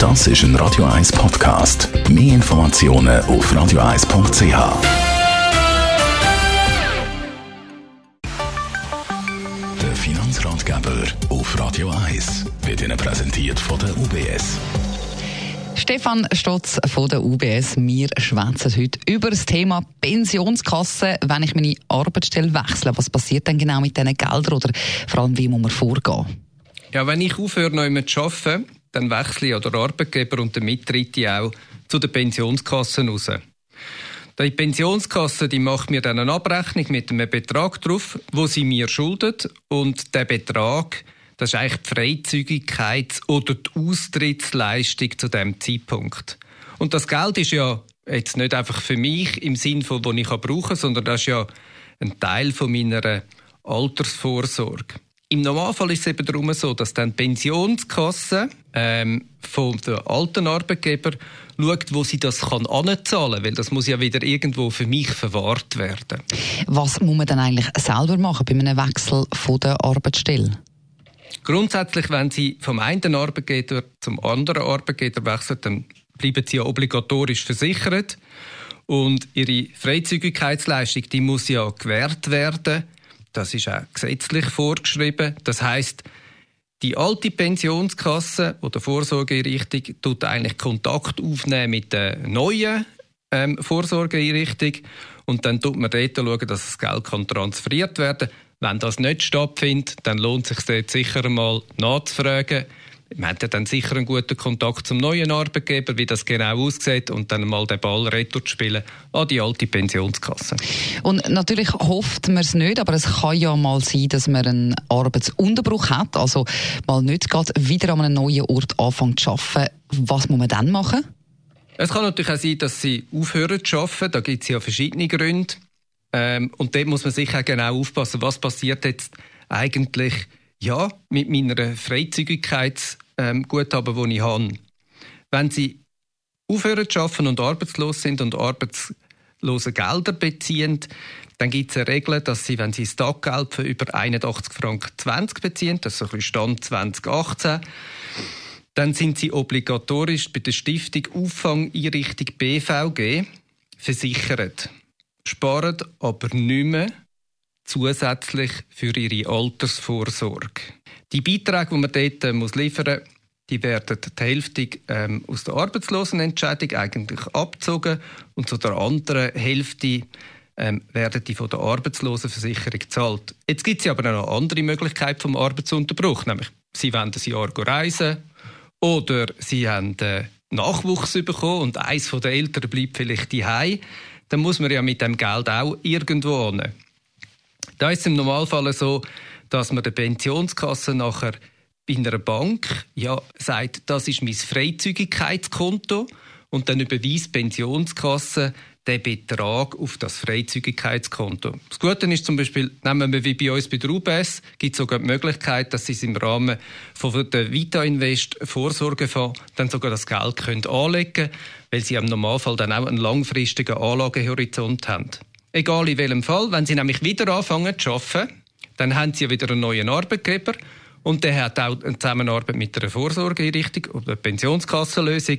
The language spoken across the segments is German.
Das ist ein Radio 1 Podcast. Mehr Informationen auf radio1.ch. Der Finanzratgeber auf Radio 1 wird Ihnen präsentiert von der UBS. Stefan Stotz von der UBS. Wir schwätzen heute über das Thema Pensionskasse. Wenn ich meine Arbeitsstelle wechsle, was passiert denn genau mit diesen Geldern oder vor allem, wie muss man vorgehen? Ja, wenn ich aufhöre, neu zu arbeiten, dann wechsle ich oder Arbeitgeber und damit ich auch zu der Pensionskasse raus. Die Pensionskasse die macht mir dann eine Abrechnung mit einem Betrag drauf, wo sie mir schuldet und der Betrag das ist eigentlich die Freizügigkeits- oder die Austrittsleistung zu dem Zeitpunkt. Und das Geld ist ja jetzt nicht einfach für mich im Sinn von, wo ich brauchen kann, sondern das ist ja ein Teil von meiner Altersvorsorge. Im Normalfall ist es eben darum so, dass dann die Pensionskasse ähm, von den alten Arbeitgeber schaut, wo sie das kann anzahlen kann, weil das muss ja wieder irgendwo für mich verwahrt werden. Was muss man dann eigentlich selber machen bei einem Wechsel von der Arbeitsstelle? Grundsätzlich, wenn Sie vom einen Arbeitgeber zum anderen Arbeitgeber wechseln, dann bleiben Sie ja obligatorisch versichert. Und Ihre Freizügigkeitsleistung, die muss ja gewährt werden. Das ist auch gesetzlich vorgeschrieben. Das heißt, die alte Pensionskasse oder Vorsorgeeinrichtung tut eigentlich Kontakt aufnehmen mit der neuen ähm, Vorsorgeeinrichtung und dann tut man dort schauen, dass das Geld kann transferiert werden kann. Wenn das nicht stattfindet, dann lohnt es sich dort sicher mal nachzufragen. Man hat ja dann sicher einen guten Kontakt zum neuen Arbeitgeber, wie das genau aussieht, und dann mal den Ball retour spielen an die alte Pensionskasse. Und natürlich hofft man es nicht, aber es kann ja mal sein, dass man einen Arbeitsunterbruch hat, also mal nicht gerade wieder an einem neuen Ort anfängt zu arbeiten. Was muss man dann machen? Es kann natürlich auch sein, dass sie aufhören zu arbeiten. Da gibt es ja verschiedene Gründe. Ähm, und dort muss man sicher genau aufpassen, was passiert jetzt eigentlich ja, mit meiner Freizügigkeitsguthaben, ähm, die ich habe. Wenn Sie aufhören zu arbeiten und arbeitslos sind und arbeitslose Gelder beziehen, dann gibt es eine Regel, dass Sie, wenn Sie das Taggeld für über 81 Franken 20 beziehen, das ist ein Stand 2018, dann sind Sie obligatorisch bei der Stiftung Auffangeinrichtung BVG versichert sparen aber nicht mehr zusätzlich für ihre Altersvorsorge. Die Beiträge, die man dort äh, muss liefern muss, die werden die Hälfte ähm, aus der Arbeitslosenentschädigung eigentlich abgezogen und zu der anderen Hälfte ähm, werden die von der Arbeitslosenversicherung gezahlt. Jetzt gibt es aber noch eine andere Möglichkeit vom Arbeitsunterbruch, nämlich sie wollen ein Jahr reisen oder sie haben äh, Nachwuchs bekommen und eins von den Eltern bleibt vielleicht daheim dann muss man ja mit dem Geld auch irgendwo hin. Da ist es im Normalfall so, dass man der Pensionskasse nachher bei einer Bank ja sagt, das ist mein Freizügigkeitskonto und dann überweist die Pensionskasse den Betrag auf das Freizügigkeitskonto. Das Gute ist zum Beispiel, nehmen wir wie bei uns bei der UBS, gibt es sogar die Möglichkeit, dass Sie es im Rahmen von der Vita Invest Vorsorgefonds dann sogar das Geld können anlegen können, weil Sie im Normalfall dann auch einen langfristigen Anlagehorizont haben. Egal in welchem Fall, wenn Sie nämlich wieder anfangen zu arbeiten, dann haben Sie wieder einen neuen Arbeitgeber und der hat auch eine Zusammenarbeit mit einer Vorsorgeeinrichtung oder einer Pensionskassenlösung.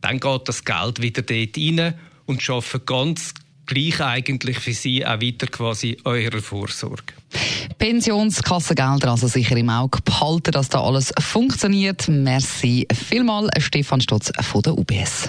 Dann geht das Geld wieder dort rein und arbeiten ganz gleich eigentlich für Sie auch weiter quasi eurer Vorsorge. Pensionskassengelder also sicher im Auge behalten, dass da alles funktioniert. Merci vielmal, Stefan Stotz von der UBS.